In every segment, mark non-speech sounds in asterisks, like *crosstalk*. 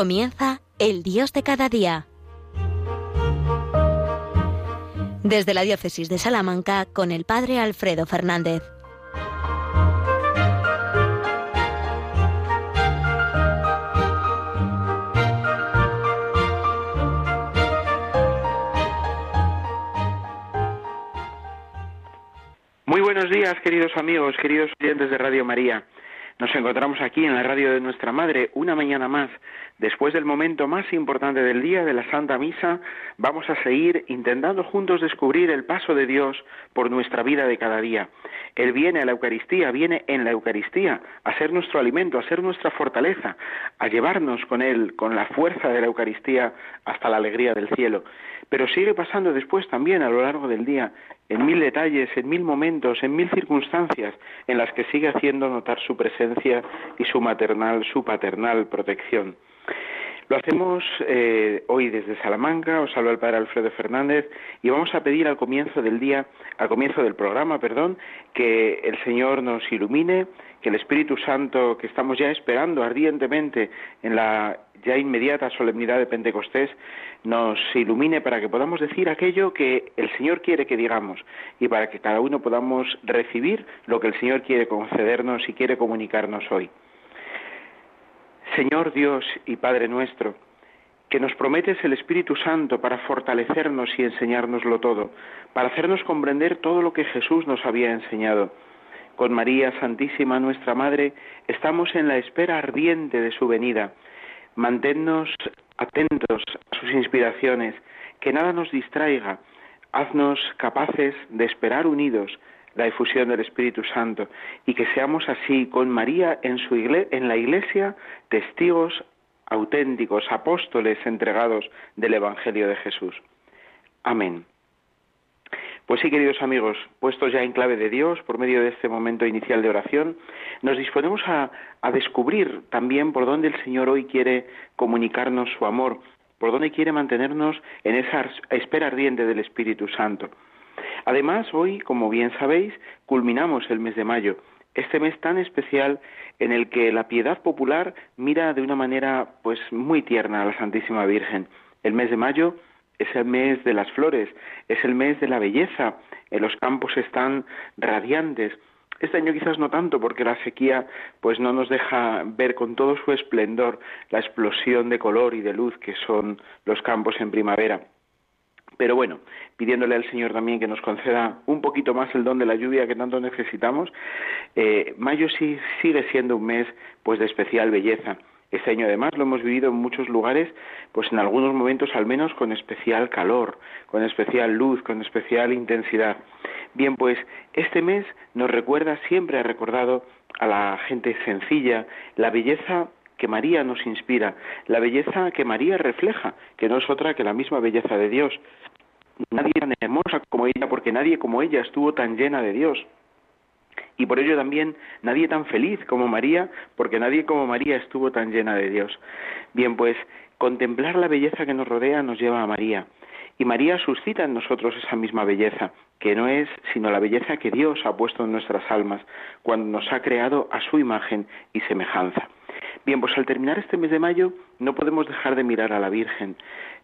Comienza el Dios de cada día. Desde la Diócesis de Salamanca con el Padre Alfredo Fernández. Muy buenos días, queridos amigos, queridos oyentes de Radio María. Nos encontramos aquí en la radio de nuestra Madre una mañana más. Después del momento más importante del día de la Santa Misa, vamos a seguir intentando juntos descubrir el paso de Dios por nuestra vida de cada día. Él viene a la Eucaristía, viene en la Eucaristía a ser nuestro alimento, a ser nuestra fortaleza, a llevarnos con Él, con la fuerza de la Eucaristía, hasta la alegría del cielo. Pero sigue pasando después también a lo largo del día en mil detalles, en mil momentos, en mil circunstancias en las que sigue haciendo notar su presencia y su maternal, su paternal protección. Lo hacemos eh, hoy desde Salamanca, os habla el Padre Alfredo Fernández y vamos a pedir al comienzo del día, al comienzo del programa, perdón, que el Señor nos ilumine, que el Espíritu Santo que estamos ya esperando ardientemente en la ya inmediata solemnidad de Pentecostés nos ilumine para que podamos decir aquello que el Señor quiere que digamos y para que cada uno podamos recibir lo que el Señor quiere concedernos y quiere comunicarnos hoy. Señor Dios y Padre nuestro, que nos prometes el Espíritu Santo para fortalecernos y enseñárnoslo todo, para hacernos comprender todo lo que Jesús nos había enseñado. Con María Santísima, nuestra Madre, estamos en la espera ardiente de su venida Manténnos atentos a sus inspiraciones, que nada nos distraiga. Haznos capaces de esperar unidos la difusión del Espíritu Santo y que seamos así con María en, su en la Iglesia testigos auténticos, apóstoles entregados del Evangelio de Jesús. Amén. Pues sí, queridos amigos, puestos ya en clave de Dios por medio de este momento inicial de oración, nos disponemos a, descubrir también por dónde el Señor hoy quiere comunicarnos su amor, por dónde quiere mantenernos en esa espera ardiente del Espíritu Santo. Además, hoy, como bien sabéis, culminamos el mes de mayo, este mes tan especial en el que la piedad popular mira de una manera pues muy tierna a la Santísima Virgen. El mes de mayo es el mes de las flores, es el mes de la belleza, en los campos están radiantes. Este año quizás no tanto porque la sequía pues no nos deja ver con todo su esplendor la explosión de color y de luz que son los campos en primavera. Pero bueno, pidiéndole al Señor también que nos conceda un poquito más el don de la lluvia que tanto necesitamos, eh, mayo sí sigue siendo un mes pues de especial belleza. Este año además lo hemos vivido en muchos lugares, pues en algunos momentos al menos con especial calor, con especial luz, con especial intensidad. Bien, pues este mes nos recuerda, siempre ha recordado a la gente sencilla, la belleza que María nos inspira, la belleza que María refleja, que no es otra que la misma belleza de Dios. Nadie tan hermosa como ella, porque nadie como ella estuvo tan llena de Dios. Y por ello también nadie tan feliz como María, porque nadie como María estuvo tan llena de Dios. Bien, pues contemplar la belleza que nos rodea nos lleva a María. Y María suscita en nosotros esa misma belleza, que no es sino la belleza que Dios ha puesto en nuestras almas cuando nos ha creado a su imagen y semejanza. Bien, pues al terminar este mes de mayo no podemos dejar de mirar a la Virgen.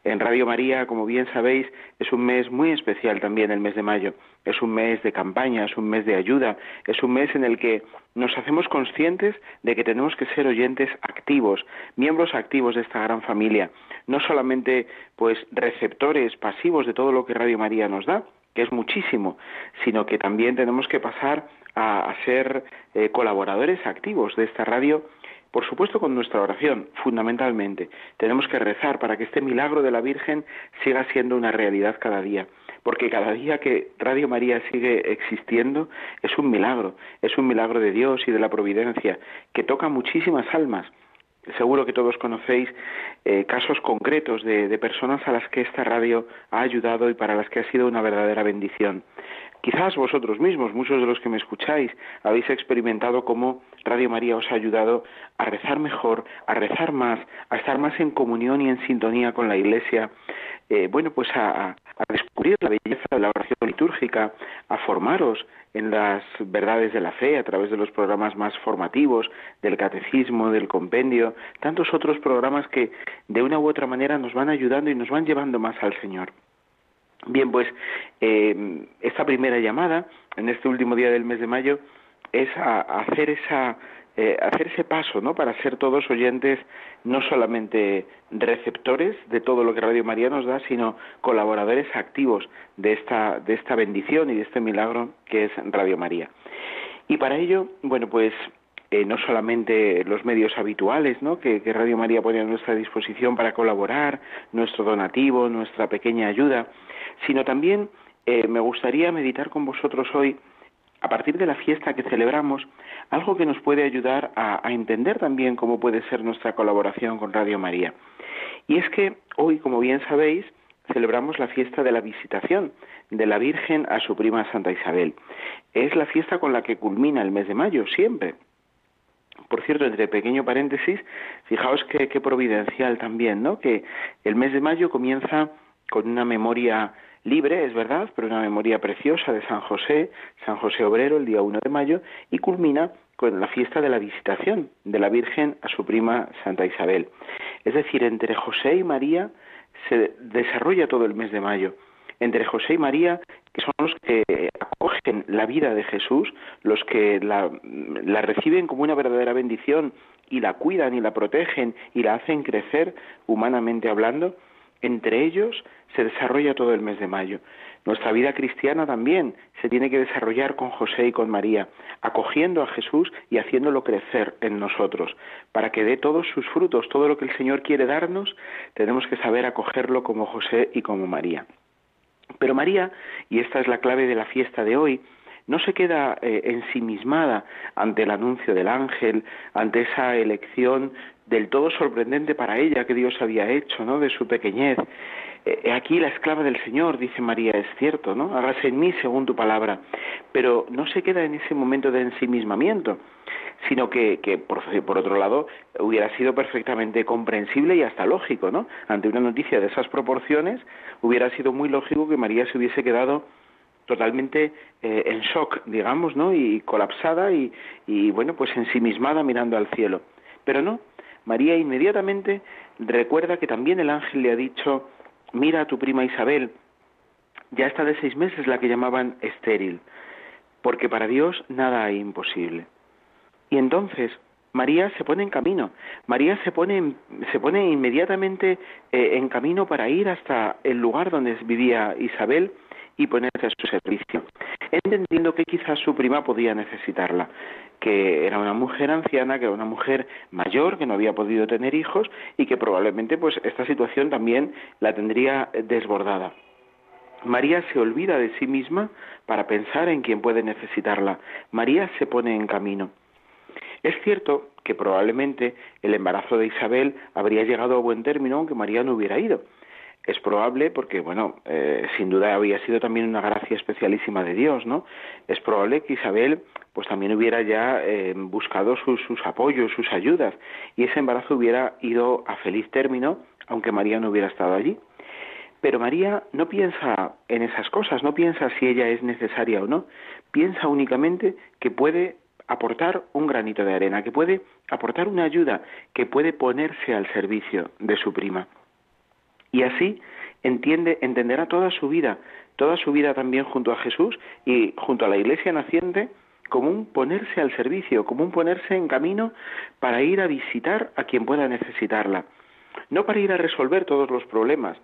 En Radio María, como bien sabéis, es un mes muy especial también el mes de mayo. Es un mes de campaña, es un mes de ayuda, es un mes en el que nos hacemos conscientes de que tenemos que ser oyentes activos, miembros activos de esta gran familia, no solamente pues receptores pasivos de todo lo que Radio María nos da, que es muchísimo, sino que también tenemos que pasar a, ser eh, colaboradores activos de esta radio por supuesto con nuestra oración, fundamentalmente. Tenemos que rezar para que este milagro de la Virgen siga siendo una realidad cada día, porque cada día que Radio María sigue existiendo es un milagro, es un milagro de Dios y de la providencia, que toca muchísimas almas. Seguro que todos conocéis eh, casos concretos de, de personas a las que esta radio ha ayudado y para las que ha sido una verdadera bendición. Quizás vosotros mismos, muchos de los que me escucháis, habéis experimentado cómo Radio María os ha ayudado a rezar mejor, a rezar más, a estar más en comunión y en sintonía con la Iglesia, eh, bueno, pues a, descubrir la belleza de la oración litúrgica, a formaros en las verdades de la fe a través de los programas más formativos, del catecismo, del compendio, tantos otros programas que de una u otra manera nos van ayudando y nos van llevando más al Señor. Bien, pues eh, esta primera llamada, en este último día del mes de mayo, es a, hacer esa eh, hacer ese paso, ¿no? Para ser todos oyentes, no solamente receptores de todo lo que Radio María nos da, sino colaboradores activos de esta, de esta bendición y de este milagro que es Radio María. Y para ello, bueno, pues eh, no solamente los medios habituales ¿no? que, Radio María pone a nuestra disposición para colaborar, nuestro donativo, nuestra pequeña ayuda, sino también eh, me gustaría meditar con vosotros hoy, a partir de la fiesta que celebramos, algo que nos puede ayudar a, entender también cómo puede ser nuestra colaboración con Radio María. Y es que hoy, como bien sabéis, celebramos la fiesta de la visitación de la Virgen a su prima Santa Isabel. Es la fiesta con la que culmina el mes de mayo, siempre. Por cierto, entre pequeño paréntesis, fijaos que, providencial también, ¿no? Que el mes de mayo comienza con una memoria libre, es verdad, pero una memoria preciosa de San José, San José Obrero, el día 1 de mayo, y culmina con la fiesta de la visitación de la Virgen a su prima Santa Isabel. Es decir, entre José y María se desarrolla todo el mes de mayo. Entre José y María, que son los que acogen la vida de Jesús, los que la, la reciben como una verdadera bendición y la cuidan y la protegen y la hacen crecer humanamente hablando, entre ellos se desarrolla todo el mes de mayo. Nuestra vida cristiana también se tiene que desarrollar con José y con María, acogiendo a Jesús y haciéndolo crecer en nosotros. Para que dé todos sus frutos, todo lo que el Señor quiere darnos, tenemos que saber acogerlo como José y como María. Pero María, y esta es la clave de la fiesta de hoy, no se queda eh, ensimismada ante el anuncio del ángel, ante esa elección del todo sorprendente para ella que Dios había hecho, ¿no? De su pequeñez. Eh, aquí la esclava del Señor, dice María, es cierto, ¿no? Hágase en mí según tu palabra. Pero no se queda en ese momento de ensimismamiento, sino que, que por, otro lado, hubiera sido perfectamente comprensible y hasta lógico, ¿no? Ante una noticia de esas proporciones, hubiera sido muy lógico que María se hubiese quedado totalmente eh, en shock, digamos, ¿no? Y colapsada y, y, bueno, pues ensimismada mirando al cielo. Pero no, María inmediatamente recuerda que también el ángel le ha dicho, mira a tu prima Isabel, ya está de seis meses la que llamaban estéril, porque para Dios nada hay imposible. Y entonces María se pone en camino, María se pone, se pone inmediatamente eh, en camino para ir hasta el lugar donde vivía Isabel y ponerse a su servicio, entendiendo que quizás su prima podía necesitarla, que era una mujer anciana, que era una mujer mayor, que no había podido tener hijos y que probablemente pues esta situación también la tendría desbordada. María se olvida de sí misma para pensar en quien puede necesitarla. María se pone en camino. Es cierto que probablemente el embarazo de Isabel habría llegado a buen término aunque María no hubiera ido, es probable porque, bueno, eh, sin duda había sido también una gracia especialísima de Dios, ¿no? Es probable que Isabel, pues también hubiera ya eh, buscado sus, sus apoyos, sus ayudas, y ese embarazo hubiera ido a feliz término, aunque María no hubiera estado allí. Pero María no piensa en esas cosas, no piensa si ella es necesaria o no, piensa únicamente que puede aportar un granito de arena, que puede aportar una ayuda, que puede ponerse al servicio de su prima. Y así entiende, entenderá toda su vida, toda su vida también junto a Jesús y junto a la iglesia naciente, como un ponerse al servicio, como un ponerse en camino para ir a visitar a quien pueda necesitarla. No para ir a resolver todos los problemas.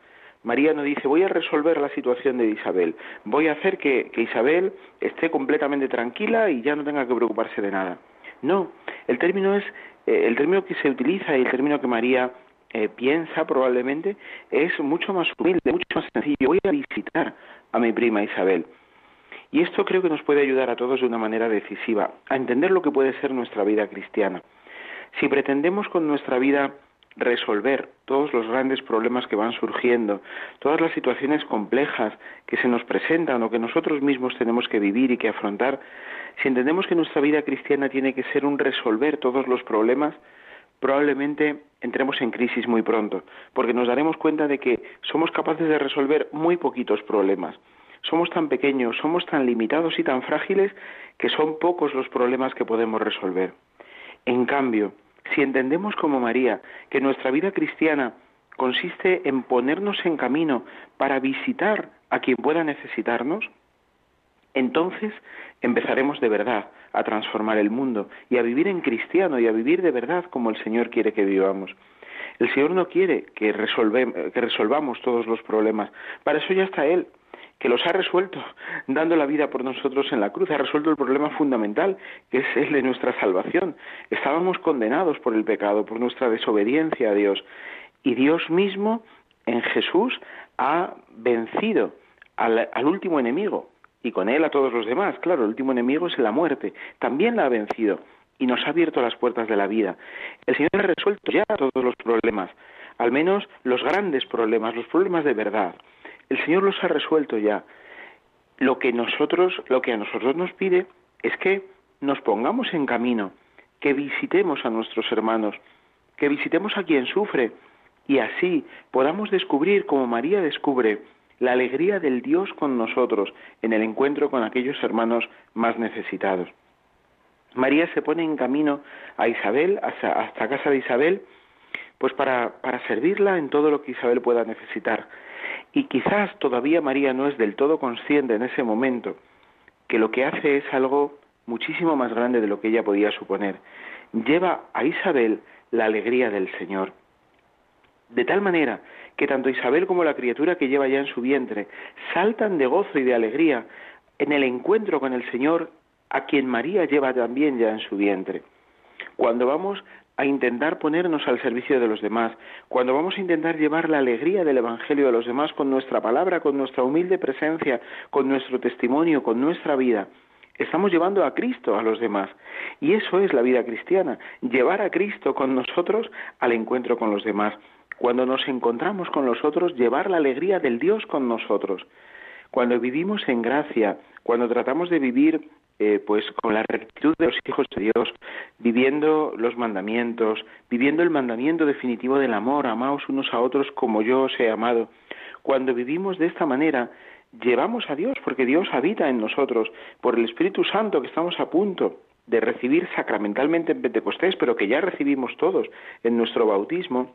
María no dice, voy a resolver la situación de Isabel, voy a hacer que, Isabel esté completamente tranquila y ya no tenga que preocuparse de nada. No, el término es, eh, el término que se utiliza y el término que María eh, piensa probablemente es mucho más humilde, mucho más sencillo. Voy a visitar a mi prima Isabel. Y esto creo que nos puede ayudar a todos de una manera decisiva a entender lo que puede ser nuestra vida cristiana. Si pretendemos con nuestra vida resolver todos los grandes problemas que van surgiendo, todas las situaciones complejas que se nos presentan o que nosotros mismos tenemos que vivir y que afrontar, si entendemos que nuestra vida cristiana tiene que ser un resolver todos los problemas, probablemente entremos en crisis muy pronto, porque nos daremos cuenta de que somos capaces de resolver muy poquitos problemas. Somos tan pequeños, somos tan limitados y tan frágiles que son pocos los problemas que podemos resolver. En cambio, si entendemos como María que nuestra vida cristiana consiste en ponernos en camino para visitar a quien pueda necesitarnos, entonces empezaremos de verdad a transformar el mundo y a vivir en cristiano y a vivir de verdad como el Señor quiere que vivamos. El Señor no quiere que, que resolvamos todos los problemas. Para eso ya está Él que los ha resuelto *laughs* dando la vida por nosotros en la cruz, ha resuelto el problema fundamental, que es el de nuestra salvación. Estábamos condenados por el pecado, por nuestra desobediencia a Dios, y Dios mismo en Jesús ha vencido al, al último enemigo, y con él a todos los demás. Claro, el último enemigo es la muerte, también la ha vencido y nos ha abierto las puertas de la vida. El Señor ha resuelto ya todos los problemas, al menos los grandes problemas, los problemas de verdad. El Señor los ha resuelto ya. Lo que nosotros, lo que a nosotros nos pide es que nos pongamos en camino, que visitemos a nuestros hermanos, que visitemos a quien sufre y así podamos descubrir como María descubre la alegría del Dios con nosotros en el encuentro con aquellos hermanos más necesitados. María se pone en camino a Isabel, hasta, casa de Isabel, pues para, para servirla en todo lo que Isabel pueda necesitar. Y quizás todavía María no es del todo consciente en ese momento que lo que hace es algo muchísimo más grande de lo que ella podía suponer. Lleva a Isabel la alegría del Señor. De tal manera que tanto Isabel como la criatura que lleva ya en su vientre saltan de gozo y de alegría en el encuentro con el Señor a quien María lleva también ya en su vientre. Cuando vamos a intentar ponernos al servicio de los demás, cuando vamos a intentar llevar la alegría del Evangelio a los demás con nuestra palabra, con nuestra humilde presencia, con nuestro testimonio, con nuestra vida, estamos llevando a Cristo a los demás. Y eso es la vida cristiana, llevar a Cristo con nosotros al encuentro con los demás. Cuando nos encontramos con los otros, llevar la alegría del Dios con nosotros. Cuando vivimos en gracia, cuando tratamos de vivir eh, pues con la rectitud de los hijos de Dios, viviendo los mandamientos, viviendo el mandamiento definitivo del amor, amaos unos a otros como yo os he amado. Cuando vivimos de esta manera, llevamos a Dios, porque Dios habita en nosotros, por el Espíritu Santo que estamos a punto de recibir sacramentalmente en Pentecostés, pero que ya recibimos todos en nuestro bautismo,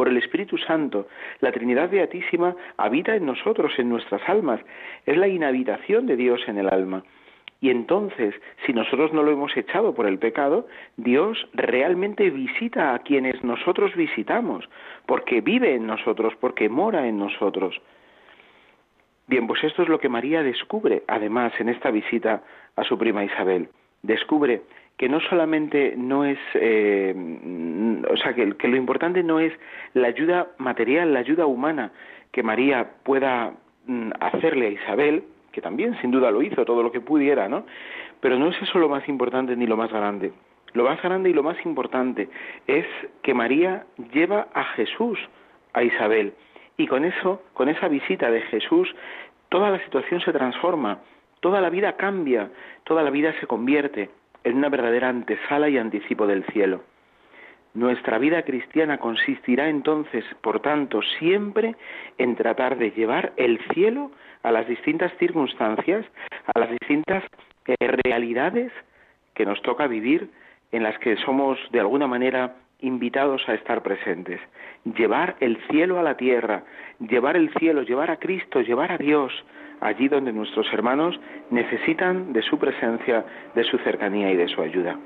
por el Espíritu Santo, la Trinidad Beatísima habita en nosotros, en nuestras almas. Es la inhabitación de Dios en el alma. Y entonces, si nosotros no lo hemos echado por el pecado, Dios realmente visita a quienes nosotros visitamos, porque vive en nosotros, porque mora en nosotros. Bien, pues esto es lo que María descubre, además, en esta visita a su prima Isabel. Descubre que no solamente no es, eh, o sea, que, que lo importante no es la ayuda material, la ayuda humana que María pueda mm, hacerle a Isabel, que también sin duda lo hizo todo lo que pudiera, ¿no? Pero no es eso lo más importante ni lo más grande. Lo más grande y lo más importante es que María lleva a Jesús a Isabel. Y con eso, con esa visita de Jesús, toda la situación se transforma, toda la vida cambia, toda la vida se convierte en una verdadera antesala y anticipo del cielo. Nuestra vida cristiana consistirá entonces, por tanto, siempre en tratar de llevar el cielo a las distintas circunstancias, a las distintas eh, realidades que nos toca vivir, en las que somos de alguna manera invitados a estar presentes. Llevar el cielo a la tierra, llevar el cielo, llevar a Cristo, llevar a Dios allí donde nuestros hermanos necesitan de su presencia, de su cercanía y de su ayuda.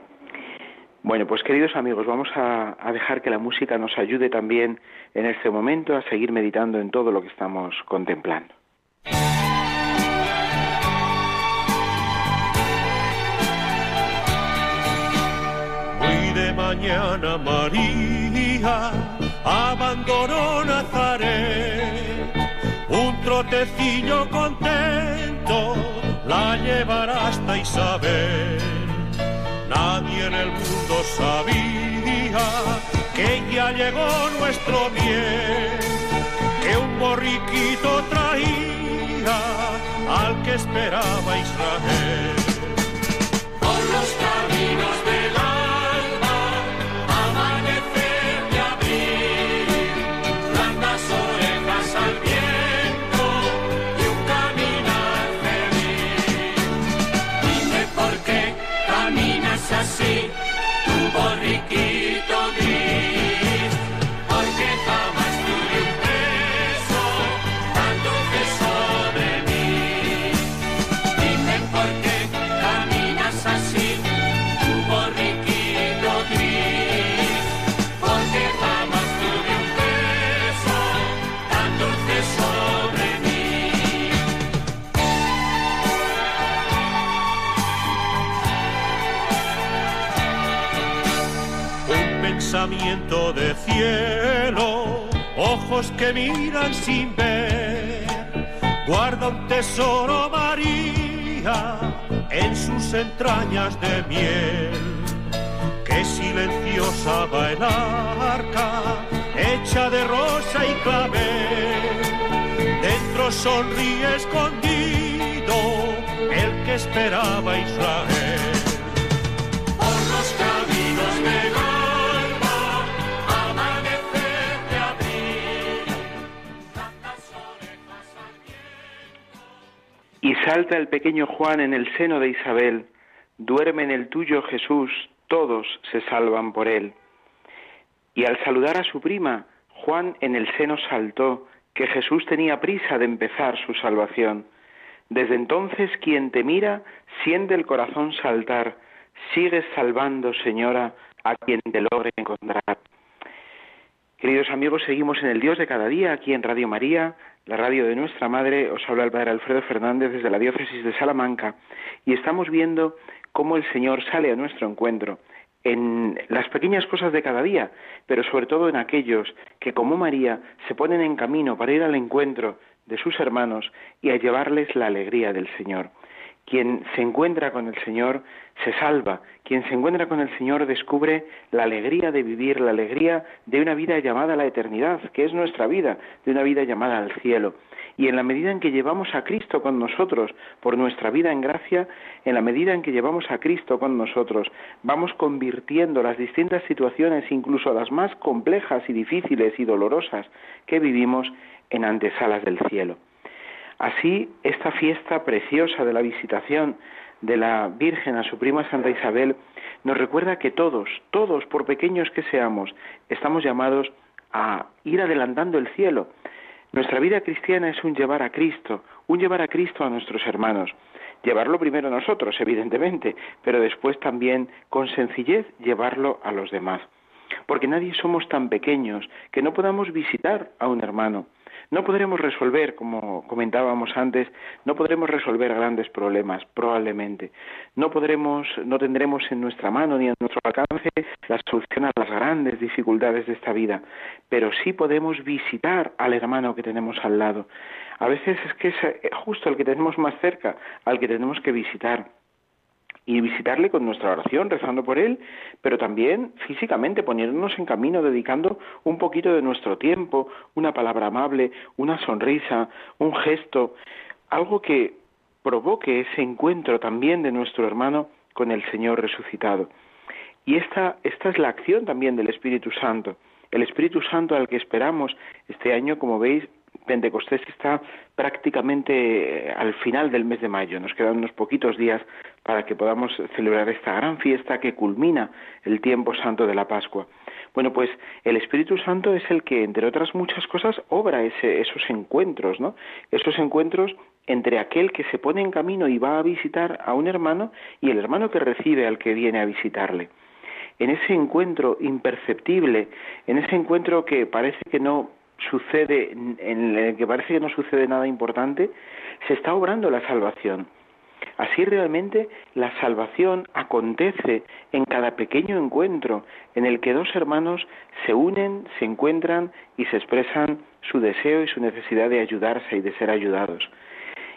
Bueno, pues queridos amigos, vamos a, dejar que la música nos ayude también en este momento a seguir meditando en todo lo que estamos contemplando. mañana María abandonó Nazaret. Trotecillo contento la llevará hasta Isabel. Nadie en el mundo sabía que ella llegó nuestro bien, que un borriquito traía al que esperaba Israel. De cielo, ojos que miran sin ver. Guarda un tesoro María en sus entrañas de miel. Qué silenciosa va el arca, hecha de rosa y clavel. Dentro sonríe escondido el que esperaba Israel. Salta el pequeño Juan en el seno de Isabel, duerme en el tuyo Jesús, todos se salvan por él. Y al saludar a su prima, Juan en el seno saltó, que Jesús tenía prisa de empezar su salvación. Desde entonces quien te mira siente el corazón saltar, sigues salvando, Señora, a quien te logre encontrar. Queridos amigos, seguimos en el Dios de cada día, aquí en Radio María, la radio de nuestra madre, os habla el Padre Alfredo Fernández desde la diócesis de Salamanca, y estamos viendo cómo el Señor sale a nuestro encuentro en las pequeñas cosas de cada día, pero sobre todo en aquellos que, como María, se ponen en camino para ir al encuentro de sus hermanos y a llevarles la alegría del Señor. Quien se encuentra con el Señor se salva. Quien se encuentra con el Señor descubre la alegría de vivir, la alegría de una vida llamada a la eternidad, que es nuestra vida, de una vida llamada al cielo. Y en la medida en que llevamos a Cristo con nosotros por nuestra vida en gracia, en la medida en que llevamos a Cristo con nosotros, vamos convirtiendo las distintas situaciones, incluso las más complejas y difíciles y dolorosas que vivimos, en antesalas del cielo. Así, esta fiesta preciosa de la visitación de la Virgen a su prima Santa Isabel nos recuerda que todos, todos, por pequeños que seamos, estamos llamados a ir adelantando el cielo. Nuestra vida cristiana es un llevar a Cristo, un llevar a Cristo a nuestros hermanos. Llevarlo primero nosotros, evidentemente, pero después también con sencillez llevarlo a los demás. Porque nadie somos tan pequeños que no podamos visitar a un hermano. No podremos resolver, como comentábamos antes, no podremos resolver grandes problemas, probablemente. No podremos, no tendremos en nuestra mano ni en nuestro alcance la solución a las grandes dificultades de esta vida, pero sí podemos visitar al hermano que tenemos al lado. A veces es que es justo el que tenemos más cerca, al que tenemos que visitar y visitarle con nuestra oración, rezando por él, pero también físicamente poniéndonos en camino, dedicando un poquito de nuestro tiempo, una palabra amable, una sonrisa, un gesto, algo que provoque ese encuentro también de nuestro hermano con el Señor resucitado. Y esta, esta es la acción también del Espíritu Santo. El Espíritu Santo al que esperamos este año, como veis, Pentecostés está prácticamente al final del mes de mayo. Nos quedan unos poquitos días para que podamos celebrar esta gran fiesta que culmina el tiempo santo de la Pascua. Bueno, pues el Espíritu Santo es el que, entre otras muchas cosas, obra ese, esos encuentros, ¿no? Esos encuentros entre aquel que se pone en camino y va a visitar a un hermano y el hermano que recibe al que viene a visitarle. En ese encuentro imperceptible, en ese encuentro que parece que no sucede, en el que parece que no sucede nada importante, se está obrando la salvación. Así realmente la salvación acontece en cada pequeño encuentro en el que dos hermanos se unen, se encuentran y se expresan su deseo y su necesidad de ayudarse y de ser ayudados.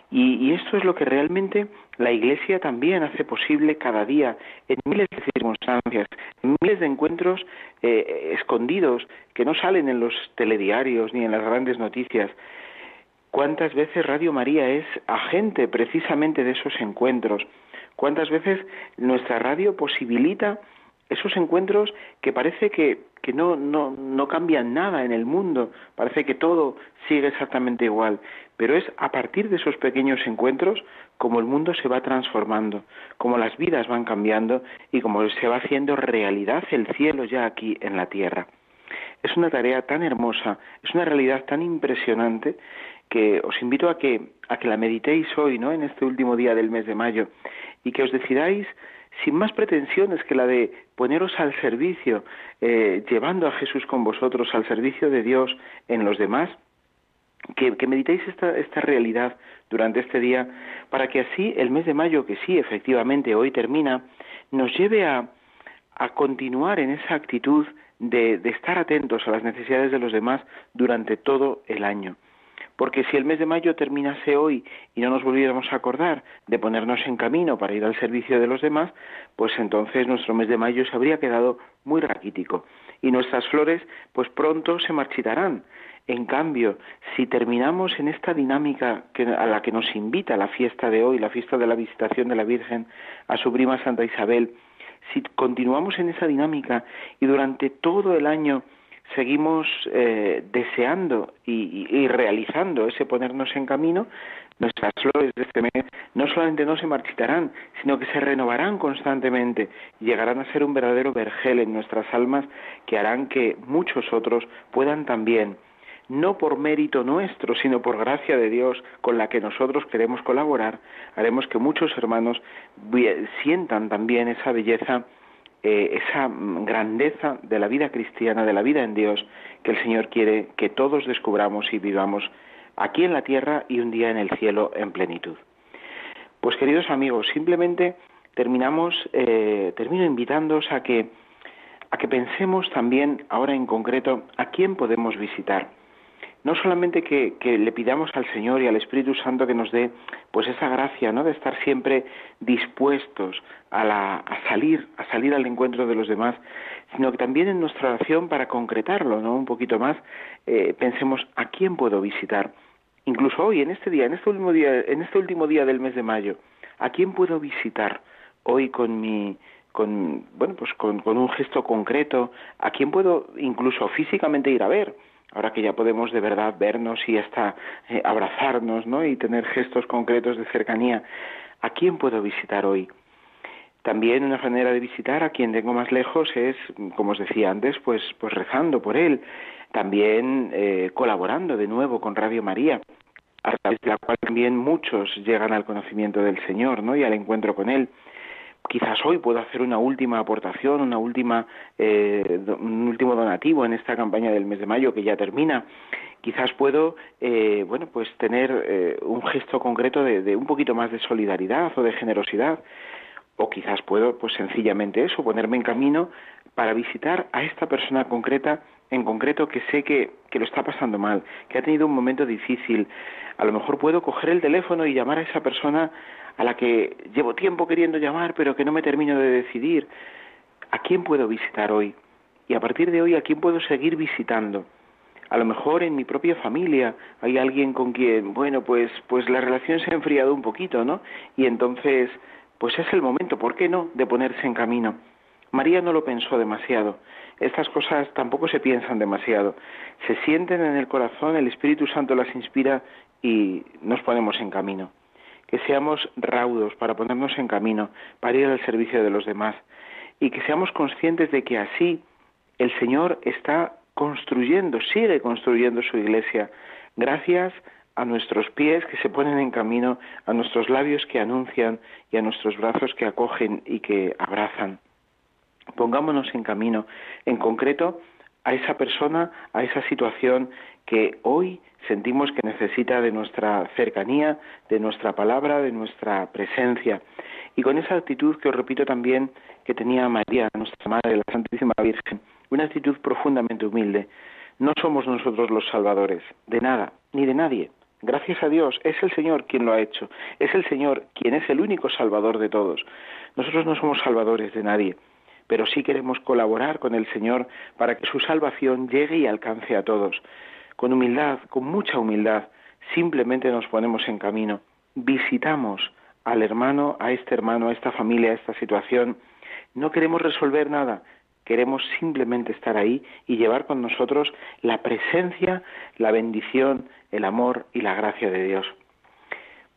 Y, esto es lo que realmente la Iglesia también hace posible cada día, en miles de circunstancias, en miles de encuentros eh, escondidos que no salen en los telediarios ni en las grandes noticias. ¿Cuántas veces Radio María es agente precisamente de esos encuentros? ¿Cuántas veces nuestra radio posibilita esos encuentros que parece que, que no, no, no cambian nada en el mundo, parece que todo sigue exactamente igual, pero es a partir de esos pequeños encuentros como el mundo se va transformando, como las vidas van cambiando y como se va haciendo realidad el cielo ya aquí en la tierra. Es una tarea tan hermosa, es una realidad tan impresionante que os invito a que, a que la meditéis hoy, ¿no? En este último día del mes de mayo y que os decidáis sin más pretensiones que la de poneros al servicio, eh, llevando a Jesús con vosotros al servicio de Dios en los demás, que, meditéis esta, esta realidad durante este día, para que así el mes de mayo, que sí, efectivamente, hoy termina, nos lleve a, continuar en esa actitud de estar atentos a las necesidades de los demás durante todo el año porque si el mes de mayo terminase hoy y no nos volviéramos a acordar de ponernos en camino para ir al servicio de los demás, pues entonces nuestro mes de mayo se habría quedado muy raquítico y nuestras flores pues pronto se marchitarán. En cambio, si terminamos en esta dinámica a la que nos invita la fiesta de hoy, la fiesta de la visitación de la Virgen a su prima Santa Isabel, si continuamos en esa dinámica y durante todo el año seguimos eh, deseando y, realizando ese ponernos en camino, nuestras flores de este mes no solamente no se marchitarán, sino que se renovarán constantemente. Y llegarán a ser un verdadero vergel en nuestras almas que harán que muchos otros puedan también, no por mérito nuestro, sino por gracia de Dios con la que nosotros queremos colaborar, haremos que muchos hermanos sientan también esa belleza eh, esa grandeza de la vida cristiana, de la vida en Dios, que el Señor quiere que todos descubramos y vivamos aquí en la tierra y un día en el cielo en plenitud. Pues queridos amigos, simplemente terminamos, eh, termino invitándoos a que, a que pensemos también ahora en concreto a quién podemos visitar no solamente que, le pidamos al Señor y al Espíritu Santo que nos dé pues esa gracia ¿no? de estar siempre dispuestos a, salir a salir al encuentro de los demás sino que también en nuestra oración para concretarlo no un poquito más eh, pensemos a quién puedo visitar incluso hoy en este día en este último día en este último día del mes de mayo a quién puedo visitar hoy con mi con bueno pues con un gesto concreto a quién puedo incluso físicamente ir a ver ahora que ya podemos de verdad vernos y hasta eh, abrazarnos, ¿no? Y tener gestos concretos de cercanía. ¿A quién puedo visitar hoy? También una manera de visitar a quien tengo más lejos es, como os decía antes, pues, pues rezando por él, también eh, colaborando de nuevo con Radio María, a través de la cual también muchos llegan al conocimiento del Señor, ¿no? Y al encuentro con él quizás hoy puedo hacer una última aportación, una última, eh, un último donativo en esta campaña del mes de mayo que ya termina. Quizás puedo, eh, bueno, pues tener eh, un gesto concreto de, de, un poquito más de solidaridad o de generosidad. O quizás puedo, pues sencillamente eso, ponerme en camino para visitar a esta persona concreta, en concreto, que sé que, que lo está pasando mal, que ha tenido un momento difícil. A lo mejor puedo coger el teléfono y llamar a esa persona a la que llevo tiempo queriendo llamar, pero que no me termino de decidir. ¿A quién puedo visitar hoy? Y a partir de hoy, ¿a quién puedo seguir visitando? A lo mejor en mi propia familia hay alguien con quien, bueno, pues, pues la relación se ha enfriado un poquito, ¿no? Y entonces, pues es el momento, ¿por qué no?, de ponerse en camino. María no lo pensó demasiado. Estas cosas tampoco se piensan demasiado. Se sienten en el corazón, el Espíritu Santo las inspira y nos ponemos en camino que seamos raudos para ponernos en camino, para ir al servicio de los demás, y que seamos conscientes de que así el Señor está construyendo, sigue construyendo su iglesia, gracias a nuestros pies que se ponen en camino, a nuestros labios que anuncian y a nuestros brazos que acogen y que abrazan. Pongámonos en camino, en concreto, a esa persona, a esa situación que hoy sentimos que necesita de nuestra cercanía, de nuestra palabra, de nuestra presencia. Y con esa actitud que os repito también que tenía María, nuestra Madre, la Santísima Virgen, una actitud profundamente humilde. No somos nosotros los salvadores, de nada, ni de nadie. Gracias a Dios, es el Señor quien lo ha hecho, es el Señor quien es el único salvador de todos. Nosotros no somos salvadores de nadie, pero sí queremos colaborar con el Señor para que su salvación llegue y alcance a todos. Con humildad, con mucha humildad, simplemente nos ponemos en camino, visitamos al hermano, a este hermano, a esta familia, a esta situación. No queremos resolver nada, queremos simplemente estar ahí y llevar con nosotros la presencia, la bendición, el amor y la gracia de Dios.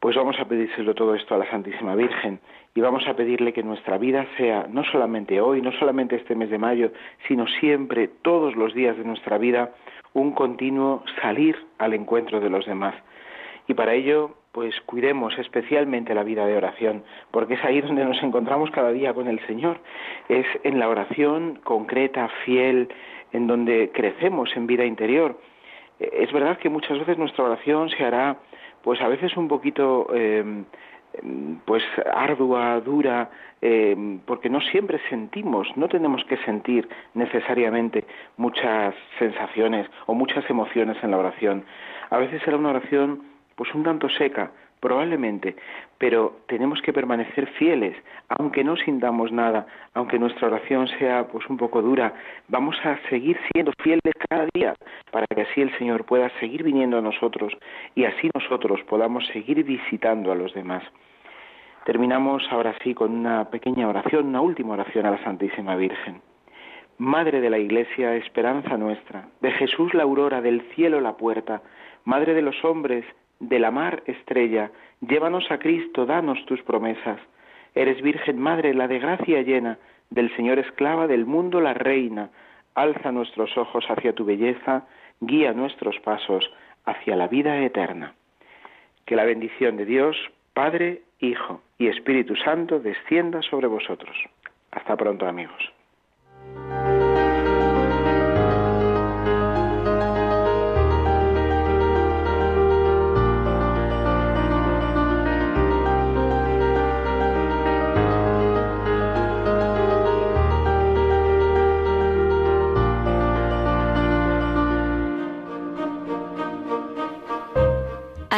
Pues vamos a pedírselo todo esto a la Santísima Virgen y vamos a pedirle que nuestra vida sea no solamente hoy, no solamente este mes de mayo, sino siempre, todos los días de nuestra vida, un continuo salir al encuentro de los demás. Y para ello pues cuidemos especialmente la vida de oración, porque es ahí donde nos encontramos cada día con el Señor. Es en la oración concreta, fiel, en donde crecemos en vida interior. Es verdad que muchas veces nuestra oración se hará, pues a veces un poquito, eh, pues ardua, dura, eh, porque no siempre sentimos, no tenemos que sentir necesariamente muchas sensaciones o muchas emociones en la oración. A veces será una oración pues un tanto seca, probablemente, pero tenemos que permanecer fieles, aunque no sintamos nada, aunque nuestra oración sea pues un poco dura, vamos a seguir siendo fieles cada día para que así el Señor pueda seguir viniendo a nosotros y así nosotros podamos seguir visitando a los demás. Terminamos ahora sí con una pequeña oración, una última oración a la Santísima Virgen. Madre de la Iglesia, esperanza nuestra, de Jesús la aurora, del cielo la puerta, Madre de los hombres, de la mar estrella, llévanos a Cristo, danos tus promesas. Eres Virgen Madre, la de gracia llena, del Señor esclava, del mundo la reina. Alza nuestros ojos hacia tu belleza, guía nuestros pasos hacia la vida eterna. Que la bendición de Dios, Padre, Hijo y Espíritu Santo descienda sobre vosotros. Hasta pronto amigos.